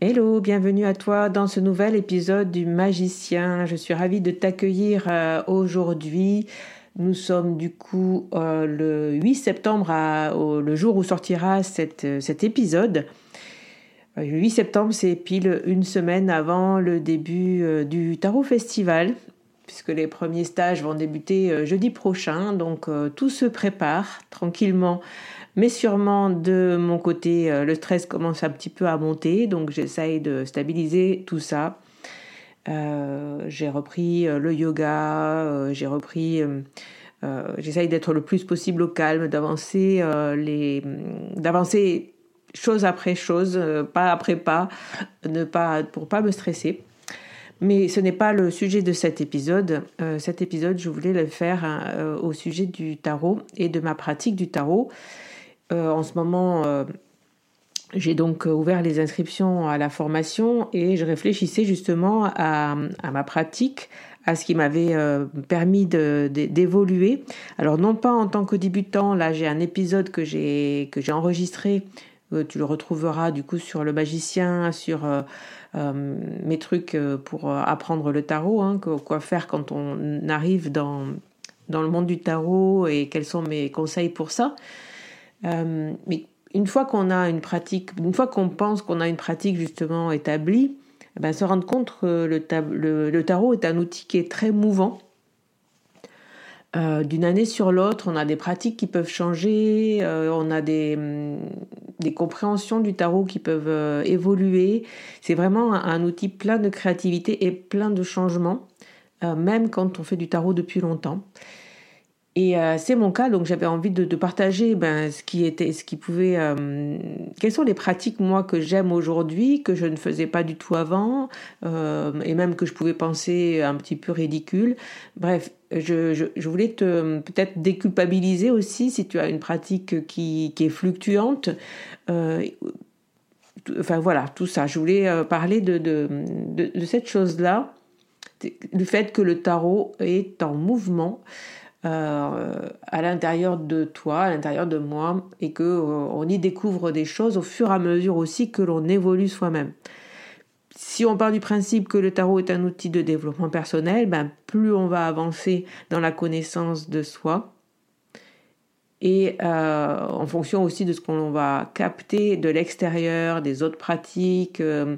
Hello, bienvenue à toi dans ce nouvel épisode du Magicien. Je suis ravie de t'accueillir euh, aujourd'hui. Nous sommes du coup euh, le 8 septembre, le jour où sortira euh, cet épisode. Le 8 septembre, c'est pile une semaine avant le début du Tarot Festival, puisque les premiers stages vont débuter jeudi prochain. Donc tout se prépare tranquillement mais sûrement de mon côté, euh, le stress commence un petit peu à monter, donc j'essaye de stabiliser tout ça. Euh, j'ai repris euh, le yoga, j'ai repris, j'essaye d'être le plus possible au calme, d'avancer les, d'avancer chose après chose, pas après pas, ne pas pour pas me stresser. Mais ce n'est pas le sujet de cet épisode. cet épisode, je voulais le faire hein, au sujet du tarot et de ma pratique du tarot. Euh, en ce moment, euh, j'ai donc ouvert les inscriptions à la formation et je réfléchissais justement à, ma pratique, à ce qui m'avait euh, permis d'évoluer. Alors non pas en tant que débutant, là j'ai un épisode que j'ai que j'ai enregistré, tu le retrouveras du coup sur le magicien, sur mes trucs pour apprendre le tarot, hein, quoi faire quand on arrive dans dans le monde du tarot et quels sont mes conseils pour ça. Euh, mais une fois qu'on a une pratique, une fois qu'on pense qu'on a une pratique justement établie, eh ben, se rendre compte que le, tarot est un outil qui est très mouvant. Euh, d'une année sur l'autre, on a des pratiques qui peuvent changer, euh, on a des, hum, des, compréhensions du tarot qui peuvent évoluer. C'est vraiment un, un, outil plein de créativité et plein de changements, même quand on fait du tarot depuis longtemps. Et euh, c'est mon cas, donc j'avais envie de, partager ben, ce qui était, ce qui pouvait, euh, quelles sont les pratiques moi que j'aime aujourd'hui, que je ne faisais pas du tout avant, euh, et même que je pouvais penser un petit peu ridicule. Bref, je, voulais te peut-être déculpabiliser aussi si tu as une pratique qui, est fluctuante. enfin voilà, tout ça. Je voulais parler de, de, de, de cette chose-là, du fait que le tarot est en mouvement. Euh, à l'intérieur de toi, à l'intérieur de moi, et que euh, on y découvre des choses au fur et à mesure aussi que l'on évolue soi-même. Si on part du principe que le tarot est un outil de développement personnel, ben plus on va avancer dans la connaissance de soi, et euh, en fonction aussi de ce qu'on va capter de l'extérieur, des autres pratiques, euh,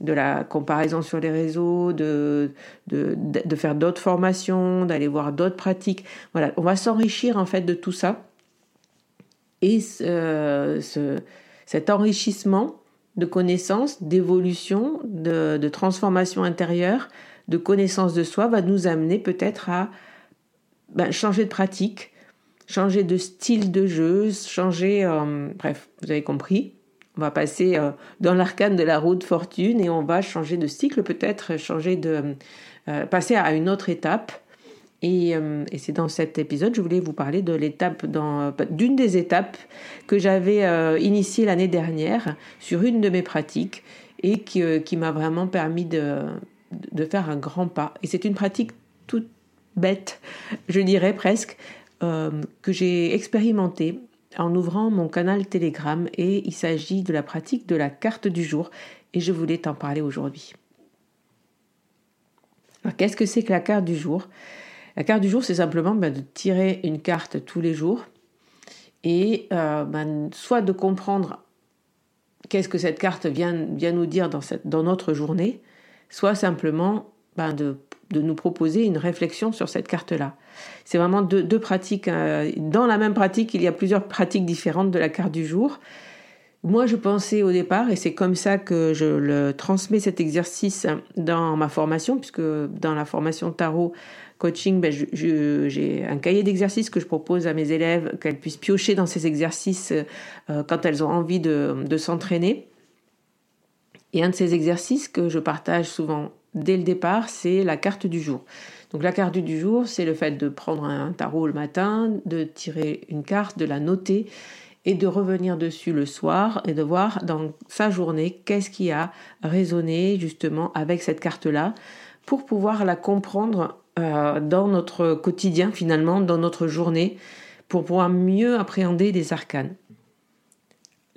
de la comparaison sur les réseaux, de, de, faire d'autres formations, d'aller voir d'autres pratiques. Voilà, on va s'enrichir en fait de tout ça. Et ce, cet enrichissement de connaissances, d'évolution, de, de, transformation intérieure, de connaissance de soi va nous amener peut-être à ben, changer de pratique, changer de style de jeu, changer... Euh, bref, vous avez compris. On va passer euh, dans l'arcane de la roue de fortune et on va changer de cycle peut-être, changer de... Euh, passer à une autre étape. Et, c'est dans cet épisode, je voulais vous parler de l'étape, d'une des étapes que j'avais initiée l'année dernière sur une de mes pratiques et qui, qui m'a vraiment permis de, de faire un grand pas. Et c'est une pratique toute bête, je dirais presque, euh, que j'ai expérimenté en ouvrant mon canal Telegram et il s'agit de la pratique de la carte du jour et je voulais t'en parler aujourd'hui. qu'est-ce que c'est que la carte du jour? La carte du jour, c'est simplement ben, de tirer une carte tous les jours et euh, ben, soit de comprendre qu'est-ce que cette carte vient, nous dire dans, notre journée, soit simplement ben, de nous proposer une réflexion sur cette carte-là. C'est vraiment deux, pratiques. Euh, dans la même pratique, il y a plusieurs pratiques différentes de la carte du jour. Moi, je pensais au départ, et c'est comme ça que je le transmets cet exercice dans ma formation, puisque dans la formation tarot coaching, ben, j'ai un cahier d'exercices que je propose à mes élèves, qu'elles puissent piocher dans ces exercices euh, quand elles ont envie de, de s'entraîner. Et un de ces exercices que je partage souvent dès le départ, c'est la carte du jour. Donc la carte du jour, c'est le fait de prendre un tarot le matin, de tirer une carte, de la noter et de revenir dessus le soir et de voir dans sa journée qu'est-ce qui a résonné justement avec cette carte-là pour pouvoir la comprendre euh, dans notre quotidien finalement, dans notre journée, pour pouvoir mieux appréhender les arcanes.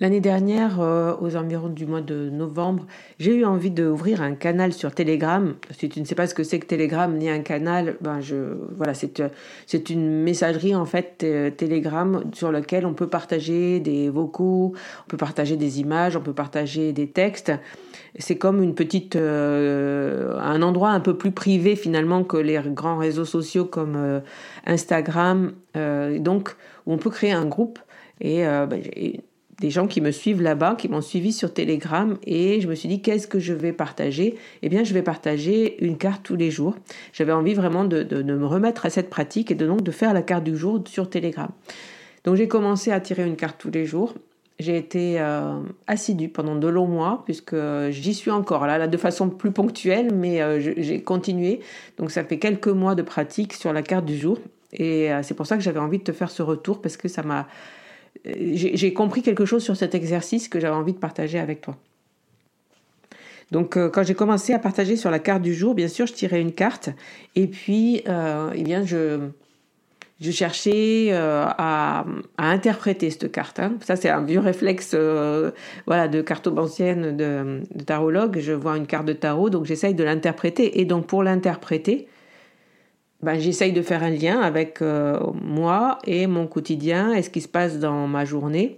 L'année dernière, euh, aux environs du mois de novembre, j'ai eu envie d'ouvrir un canal sur Telegram. Si tu ne sais pas ce que c'est que Telegram ni un canal, ben je, voilà, c'est, euh, c'est une messagerie en fait euh, Telegram sur laquelle on peut partager des vocaux, on peut partager des images, on peut partager des textes. C'est comme une petite, un endroit un peu plus privé finalement que les grands réseaux sociaux comme Instagram, donc où on peut créer un groupe et ben, des gens qui me suivent là-bas, qui m'ont suivi sur Telegram, et je me suis dit qu'est-ce que je vais partager? Eh bien, je vais partager une carte tous les jours. J'avais envie vraiment de, me remettre à cette pratique et de donc de faire la carte du jour sur Telegram. Donc j'ai commencé à tirer une carte tous les jours. J'ai été euh, assidue pendant de longs mois, puisque j'y suis encore là, là, de façon plus ponctuelle, mais euh, j'ai continué. Donc ça fait quelques mois de pratique sur la carte du jour. Et euh, c'est pour ça que j'avais envie de te faire ce retour, parce que ça m'a j'ai compris quelque chose sur cet exercice que j'avais envie de partager avec toi. Donc, euh, quand j'ai commencé à partager sur la carte du jour, bien sûr, je tirais une carte et puis, euh, eh bien, je, je cherchais euh, à, interpréter cette carte. Hein. Ça, c'est un vieux réflexe, voilà, de cartomancienne, de, de tarologue. Je vois une carte de tarot, donc j'essaye de l'interpréter. Et donc, pour l'interpréter, ben, j'essaye de faire un lien avec euh, moi et mon quotidien et ce qui se passe dans ma journée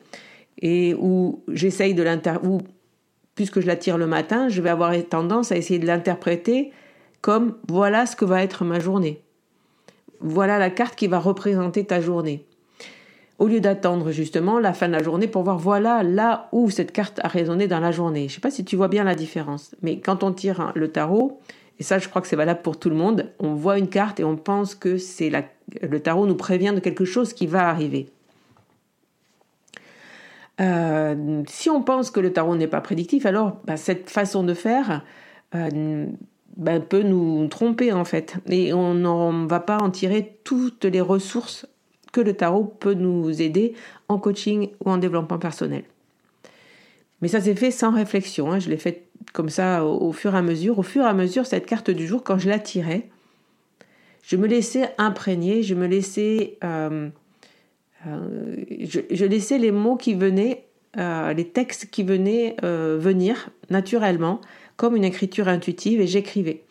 et où j'essaye de l'inter puisque je la tire le matin, je vais avoir tendance à essayer de l'interpréter comme voilà ce que va être ma journée. Voilà la carte qui va représenter ta journée. Au lieu d'attendre justement la fin de la journée pour voir voilà là où cette carte a résonné dans la journée. Je ne sais pas si tu vois bien la différence, mais quand on tire le tarot, et ça, je crois que c'est valable pour tout le monde. On voit une carte et on pense que le tarot nous prévient de quelque chose qui va arriver. Euh, si on pense que le tarot n'est pas prédictif, alors bah, cette façon de faire euh, bah, peut nous tromper en fait. Et on ne va pas en tirer toutes les ressources que le tarot peut nous aider en coaching ou en développement personnel. Mais ça s'est fait sans réflexion. Hein. Je l'ai fait comme ça au, fur et à mesure. Au fur et à mesure, cette carte du jour, quand je la tirais, je me laissais imprégner, je me laissais, euh, euh, je, laissais les mots qui venaient, euh, les textes qui venaient venir naturellement, comme une écriture intuitive, et j'écrivais.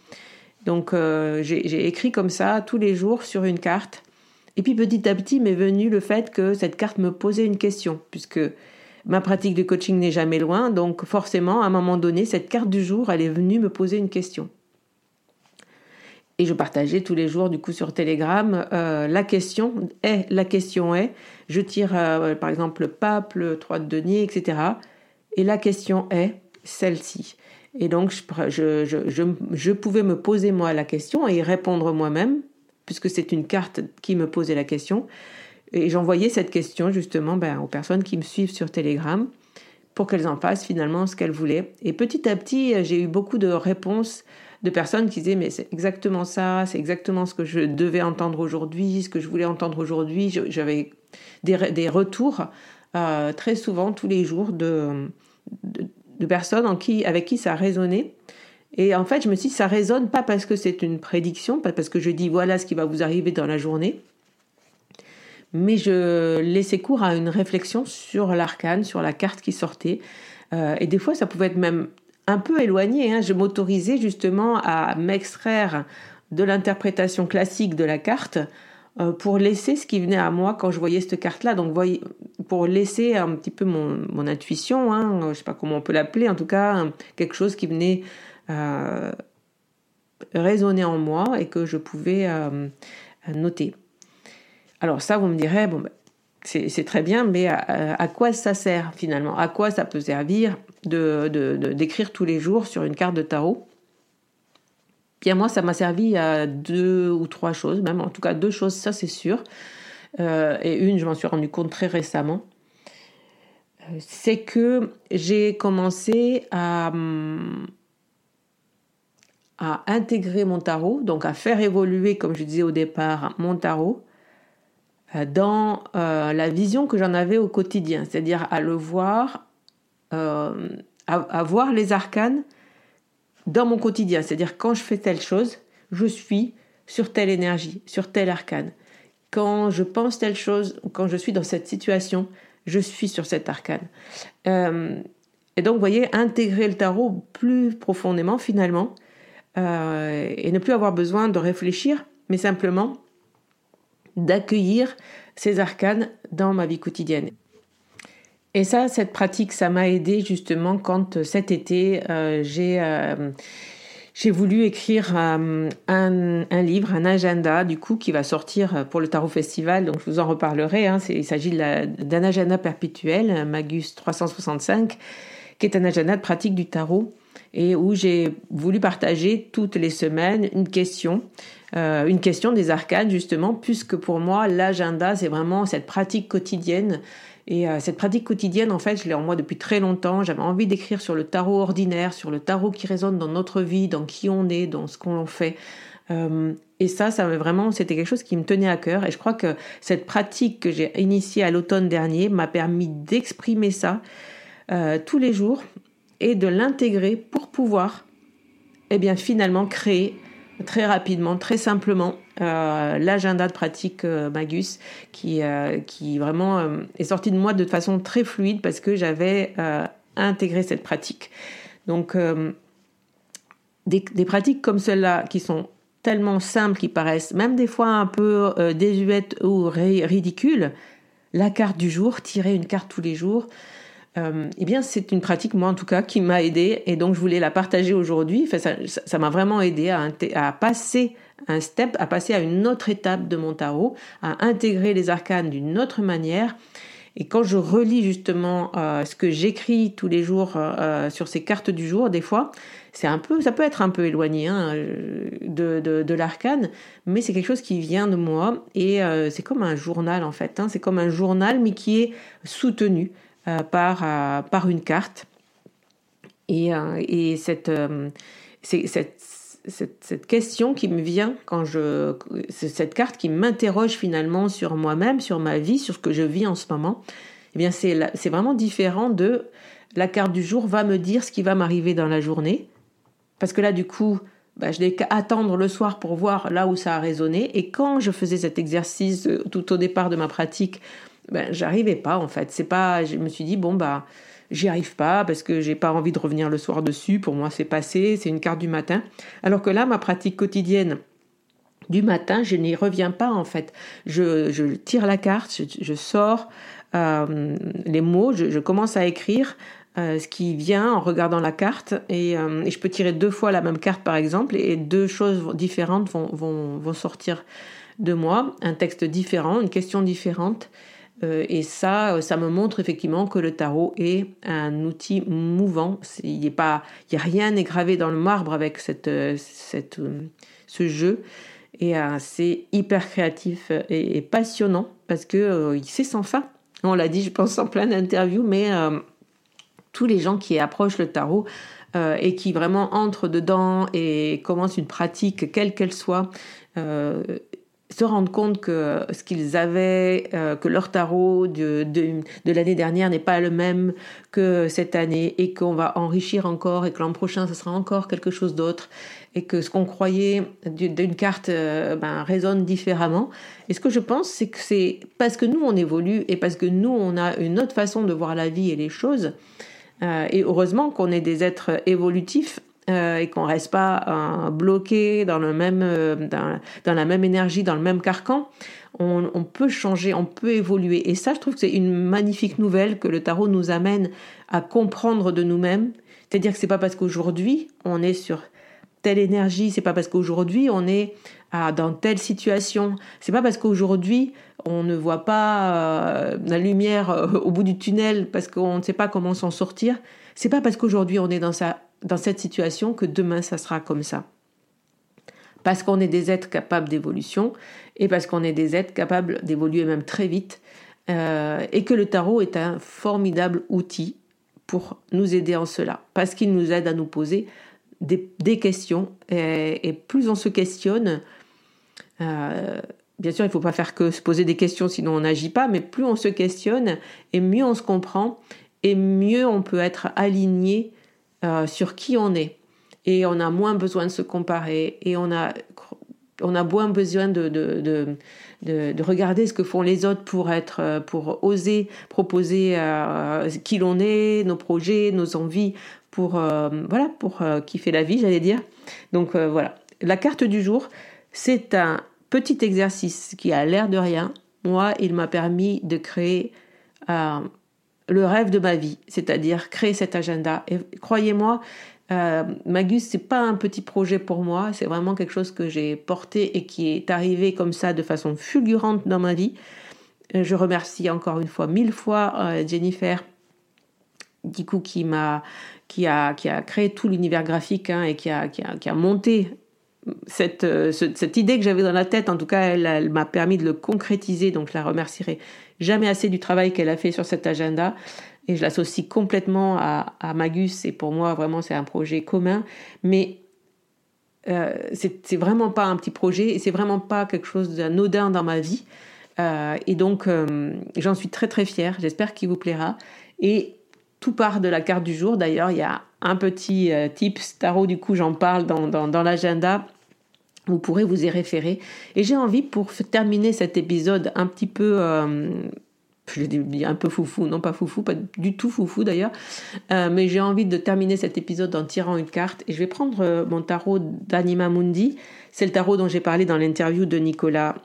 Donc j'ai écrit comme ça tous les jours sur une carte Et puis petit à petit m'est venu le fait que cette carte me posait une question, puisque ma pratique de coaching n'est jamais loin, donc forcément, à un moment donné, cette carte du jour, elle est venue me poser une question. Et je partageais tous les jours, du coup, sur Telegram, euh, la question est, la question est, je tire euh, par exemple le pape, le 3 de denier, etc. Et la question est celle-ci. Et donc, je, je, pouvais me poser moi la question et y répondre moi-même, puisque c'est une carte qui me posait la question. Et j'envoyais cette question justement ben, aux personnes qui me suivent sur Telegram pour qu'elles en fassent finalement ce qu'elles voulaient. Et petit à petit, j'ai eu beaucoup de réponses de personnes qui disaient mais c'est exactement ça, c'est exactement ce que je devais entendre aujourd'hui, ce que je voulais entendre aujourd'hui. J'avais des, retours euh, très souvent tous les jours de, de, personnes en qui, avec qui ça résonnait. Et en fait, je me suis dit, ça résonne pas parce que c'est une prédiction, pas parce que je dis voilà ce qui va vous arriver dans la journée, mais je laissais cours à une réflexion sur l'arcane, sur la carte qui sortait. Euh, et des fois, ça pouvait être même un peu éloigné. Hein. Je m'autorisais justement à m'extraire de l'interprétation classique de la carte euh, pour laisser ce qui venait à moi quand je voyais cette carte-là. Donc, pour laisser un petit peu mon, intuition, hein, je ne sais pas comment on peut l'appeler, en tout cas, quelque chose qui venait euh, résonner en moi et que je pouvais noter. Alors ça, vous me direz, ben, c'est très bien, mais à, quoi ça sert finalement? À quoi ça peut servir de d'écrire tous les jours sur une carte de tarot? Bien moi, ça m'a servi à deux ou trois choses, même en tout cas deux choses, ça c'est sûr. Euh, et une, je m'en suis rendu compte très récemment, euh, c'est que j'ai commencé à intégrer mon tarot, donc à faire évoluer, comme je disais au départ, mon tarot euh, dans la vision que j'en avais au quotidien, c'est-à-dire à le voir, à, voir les arcanes dans mon quotidien. C'est-à-dire quand je fais telle chose, je suis sur telle énergie, sur tel arcane. Quand je pense telle chose, quand je suis dans cette situation, je suis sur cet arcane. Euh, et donc, vous voyez, intégrer le tarot plus profondément finalement, euh, et ne plus avoir besoin de réfléchir, mais simplement d'accueillir ces arcanes dans ma vie quotidienne. Et ça, cette pratique, ça m'a aidé justement quand euh, cet été, euh, j'ai euh, j'ai voulu écrire un, un, livre, un agenda, du coup, qui va sortir pour le Tarot Festival. Donc, je vous en reparlerai. Hein. il s'agit d'un agenda perpétuel, Magus 365, qui est un agenda de pratique du tarot et où j'ai voulu partager toutes les semaines une question, euh, une question des arcanes justement, puisque pour moi l'agenda c'est vraiment cette pratique quotidienne et euh, cette pratique quotidienne, en fait, je l'ai en moi depuis très longtemps. J'avais envie d'écrire sur le tarot ordinaire, sur le tarot qui résonne dans notre vie, dans qui on est, dans ce qu'on fait. Euh, et ça, ça vraiment, c'était quelque chose qui me tenait à cœur. Et je crois que cette pratique que j'ai initiée à l'automne dernier m'a permis d'exprimer ça tous les jours et de l'intégrer pour pouvoir, eh finalement, créer très rapidement, très simplement, euh, l'agenda de pratique euh, Magus qui, euh, vraiment est sorti de moi de façon très fluide parce que j'avais intégré cette pratique. Donc, des, pratiques comme celle-là qui sont tellement simples, qui paraissent même des fois un peu désuètes ou ridicules, la carte du jour, tirer une carte tous les jours, euh, eh bien, c'est une pratique, moi en tout cas, qui m'a aidé et donc je voulais la partager aujourd'hui. Enfin, ça m'a vraiment aidé à, à, passer un step, à passer à une autre étape de mon tarot, à intégrer les arcanes d'une autre manière. Et quand je relis justement euh, ce que j'écris tous les jours euh, sur ces cartes du jour, des fois, c'est un peu, ça peut être un peu éloigné hein, de, de, l'arcane, mais c'est quelque chose qui vient de moi et euh, c'est comme un journal en fait. Hein, c'est comme un journal mais qui est soutenu. Euh, par, euh, par une carte. Et, euh, et cette, cette, cette, question qui me vient quand je. cette carte qui m'interroge finalement sur moi-même, sur ma vie, sur ce que je vis en ce moment, eh bien, c'est, c'est vraiment différent de la carte du jour va me dire ce qui va m'arriver dans la journée. Parce que là, du coup, bah, je n'ai qu'à attendre le soir pour voir là où ça a résonné. Et quand je faisais cet exercice tout au départ de ma pratique, ben, j'arrivais pas en fait. C'est pas, je me suis dit bon bah j'y arrive pas parce que j'ai pas envie de revenir le soir dessus. Pour moi c'est passé, c'est une carte du matin. Alors que là ma pratique quotidienne du matin, je n'y reviens pas en fait. Je, tire la carte, je, sors euh, les mots, je, commence à écrire euh, ce qui vient en regardant la carte et, je peux tirer deux fois la même carte par exemple et deux choses différentes vont, vont sortir de moi, un texte différent, une question différente. Euh, et ça, euh, ça me montre effectivement que le tarot est un outil mouvant. Il n'y a, a rien n'est gravé dans le marbre avec cette, euh, cette, ce jeu. Et c'est hyper créatif et, passionnant parce que c'est sans fin. On l'a dit, je pense, en plein d'interviews, mais tous les gens qui approchent le tarot et qui vraiment entrent dedans et commencent une pratique, quelle qu'elle soit, se rendre compte que ce qu'ils avaient, euh, que leur tarot de, de, l'année dernière n'est pas le même que cette année et qu'on va enrichir encore et que l'an prochain ce sera encore quelque chose d'autre et que ce qu'on croyait d'une carte euh, ben, résonne différemment. Et ce que je pense, c'est que c'est parce que nous on évolue et parce que nous on a une autre façon de voir la vie et les choses. Euh, et heureusement qu'on est des êtres évolutifs euh, et qu'on reste pas euh, bloqué dans le même euh, dans, la même énergie, dans le même carcan, on, peut changer, on peut évoluer. Et ça, je trouve que c'est une magnifique nouvelle que le tarot nous amène à comprendre de nous-mêmes. C'est-à-dire que c'est pas parce qu'aujourd'hui on est sur telle énergie, c'est pas parce qu'aujourd'hui on est dans telle situation, c'est pas parce qu'aujourd'hui on ne voit pas la lumière au bout du tunnel parce qu'on ne sait pas comment s'en sortir. C'est pas parce qu'aujourd'hui on est dans cette situation que demain ça sera comme ça. Parce qu'on est des êtres capables d'évolution et parce qu'on est des êtres capables d'évoluer même très vite euh, et que le tarot est un formidable outil pour nous aider en cela parce qu'il nous aide à nous poser des, questions et, plus on se questionne, euh, bien sûr il ne faut pas faire que se poser des questions sinon on n'agit pas, mais plus on se questionne et mieux on se comprend et mieux on peut être aligné euh, sur qui on est. Et on a moins besoin de se comparer et on a, on a moins besoin de, de, de, regarder ce que font les autres pour, être, euh, pour oser proposer euh, qui l'on est, nos projets, nos envies, pour, voilà, pour kiffer la vie, j'allais dire. Donc voilà, la carte du jour, c'est un petit exercice qui a l'air de rien. Moi, il m'a permis de créer le rêve de ma vie, c'est-à-dire créer cet agenda. Et croyez-moi, euh, Magus, c'est pas un petit projet pour moi, c'est vraiment quelque chose que j'ai porté et qui est arrivé comme ça de façon fulgurante dans ma vie. Euh, je remercie encore une fois, mille fois euh, Jennifer, du qui m'a, qui a, qui a créé tout l'univers graphique hein, et qui a, qui a, qui a monté cette, euh, cette idée que j'avais dans la tête, en tout cas, elle, m'a permis de le concrétiser, donc je la remercierai jamais assez du travail qu'elle a fait sur cet agenda. Et je l'associe complètement à, Magus, et pour moi, vraiment, c'est un projet commun. Mais euh, c'est vraiment pas un petit projet, et c'est vraiment pas quelque chose d'anodin dans ma vie. Euh, et donc, euh, j'en suis très très fière. J'espère qu'il vous plaira. Et tout part de la carte du jour. D'ailleurs, il y a un petit tips tarot, du coup, j'en parle dans, dans l'agenda vous pourrez vous y référer. Et j'ai envie, pour terminer cet épisode un petit peu, euh, je dis un peu foufou, non pas foufou, pas du tout foufou d'ailleurs, euh, mais j'ai envie de terminer cet épisode en tirant une carte. Et je vais prendre euh, mon tarot d'Anima Mundi. C'est le tarot dont j'ai parlé dans l'interview de Nicolas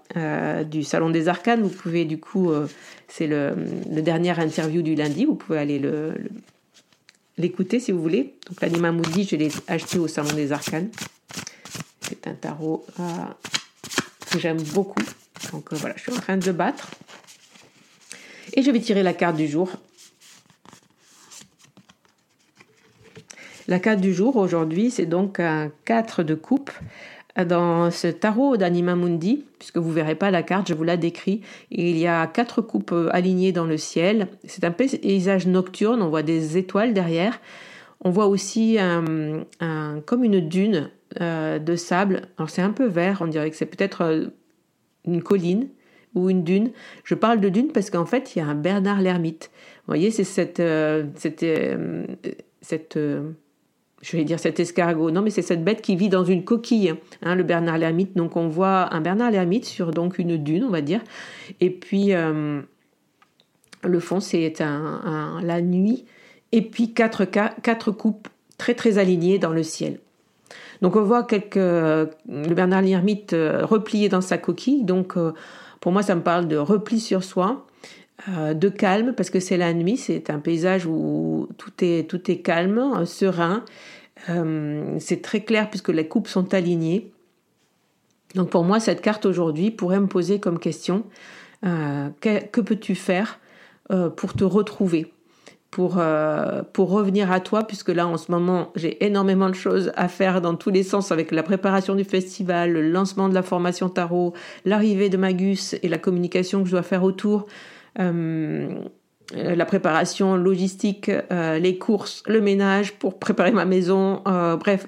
du Salon des Arcanes. Vous pouvez du coup, c'est le, dernier interview du lundi, vous pouvez aller le, l'écouter si vous voulez. Donc l'Anima Mundi, je l'ai acheté au Salon des Arcanes. C'est un tarot euh, que j'aime beaucoup. Donc euh, voilà, je suis en train de battre. Et je vais tirer la carte du jour. La carte du jour aujourd'hui, c'est donc un 4 de coupe dans ce tarot d'Anima Mundi, puisque vous verrez pas la carte, je vous la décris. il y a quatre coupes euh, alignées dans le ciel. C'est un paysage nocturne, on voit des étoiles derrière. On voit aussi comme une dune euh, de sable. Alors c'est un peu vert, on dirait que c'est peut-être euh, une colline ou une dune. Je parle de dune parce qu'en fait, il y a un Bernard l'ermite. Vous voyez, c'est cette, euh, cette, cette je vais dire cet escargot. Non, mais c'est cette bête qui vit dans une coquille, hein, le Bernard l'ermite. Donc on voit un Bernard l'ermite sur donc une dune, on va dire. Et puis le fond, c'est un, la nuit. Et puis quatre, quatre coupes très très alignées dans le ciel. Donc on voit quelques, le Bernard l'ermite replié dans sa coquille. Donc pour moi, ça me parle de repli sur soi, de calme, parce que c'est la nuit, c'est un paysage où tout est calme, serein. c'est très clair puisque les coupes sont alignées. Donc pour moi, cette carte aujourd'hui pourrait me poser comme question, que peux-tu faire pour te retrouver? Pour, euh, pour revenir à toi, puisque là en ce moment j'ai énormément de choses à faire dans tous les sens avec la préparation du festival, le lancement de la formation tarot, l'arrivée de Magus et la communication que je dois faire autour, euh, la préparation logistique, euh, les courses, le ménage pour préparer ma maison, bref.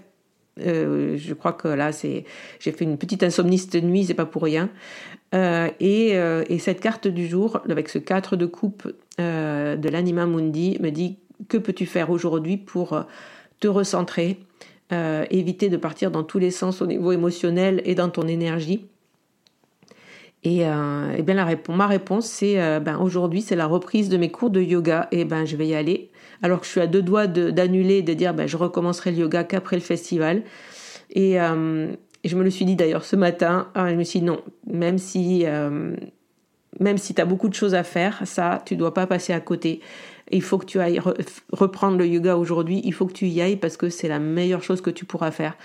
je crois que là, c'est, j'ai fait une petite insomnie cette nuit, c'est pas pour rien. et, et, cette carte du jour, avec ce 4 de coupe euh, de l'Anima Mundi me dit que peux-tu faire aujourd'hui pour euh, te recentrer, euh, éviter de partir dans tous les sens au niveau émotionnel et dans ton énergie? Et, bien la réponse, ma réponse c'est ben aujourd'hui c'est la reprise de mes cours de yoga. Et ben je vais y aller. Alors que je suis à deux doigts d'annuler de, dire ben je recommencerai le yoga qu'après le festival. Et, je me le suis dit d'ailleurs ce matin. Je me suis dit non. Même si même si tu as beaucoup de choses à faire, ça, tu dois pas passer à côté. Il faut que tu ailles reprendre le yoga aujourd'hui, il faut que tu y ailles parce que c'est la meilleure chose que tu pourras faire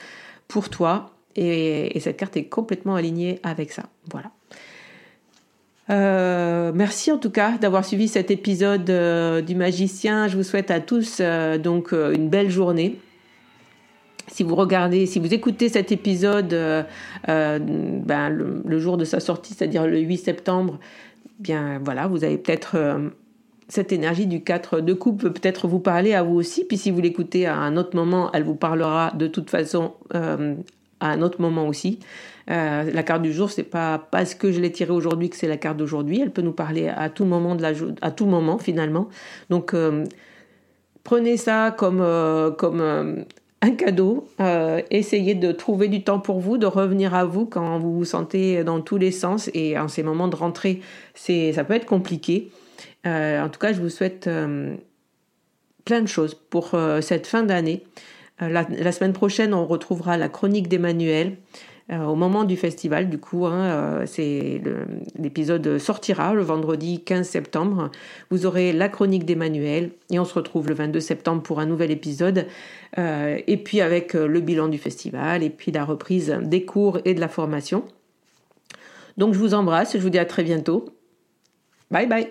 pour toi. Et, cette carte est complètement alignée avec ça. Voilà. Euh, merci en tout cas d'avoir suivi cet épisode euh, du magicien. Je vous souhaite à tous euh, donc une belle journée. Si vous regardez, si vous écoutez cet épisode ben, le, jour de sa sortie, c'est-à-dire le 8 septembre, bien voilà, vous avez peut-être euh, cette énergie du 4 de coupe peut peut-être vous parler à vous aussi. Puis si vous l'écoutez à un autre moment, elle vous parlera de toute façon euh, à un autre moment aussi. Euh, la carte du jour, c'est pas parce que je l'ai tirée aujourd'hui que c'est la carte d'aujourd'hui. Elle peut nous parler à tout moment de la à tout moment finalement. Donc prenez ça comme comme un cadeau. Euh, essayez de trouver du temps pour vous, de revenir à vous quand vous vous sentez dans tous les sens et en ces moments de rentrée, c'est ça peut être compliqué. Euh, en tout cas, je vous souhaite euh, plein de choses pour cette fin d'année. La, la, semaine prochaine, on retrouvera la chronique d'Emmanuel. Euh, au moment du festival, du coup, hein, euh, c'est l'épisode sortira le vendredi 15 septembre. Vous aurez la chronique d'Emmanuel et on se retrouve le 22 septembre pour un nouvel épisode. Euh, et puis avec le bilan du festival et puis la reprise des cours et de la formation. Donc je vous embrasse je vous dis à très bientôt. Bye bye.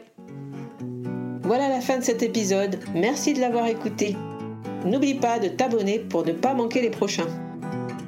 Voilà la fin de cet épisode. Merci de l'avoir écouté. N'oublie pas de t'abonner pour ne pas manquer les prochains.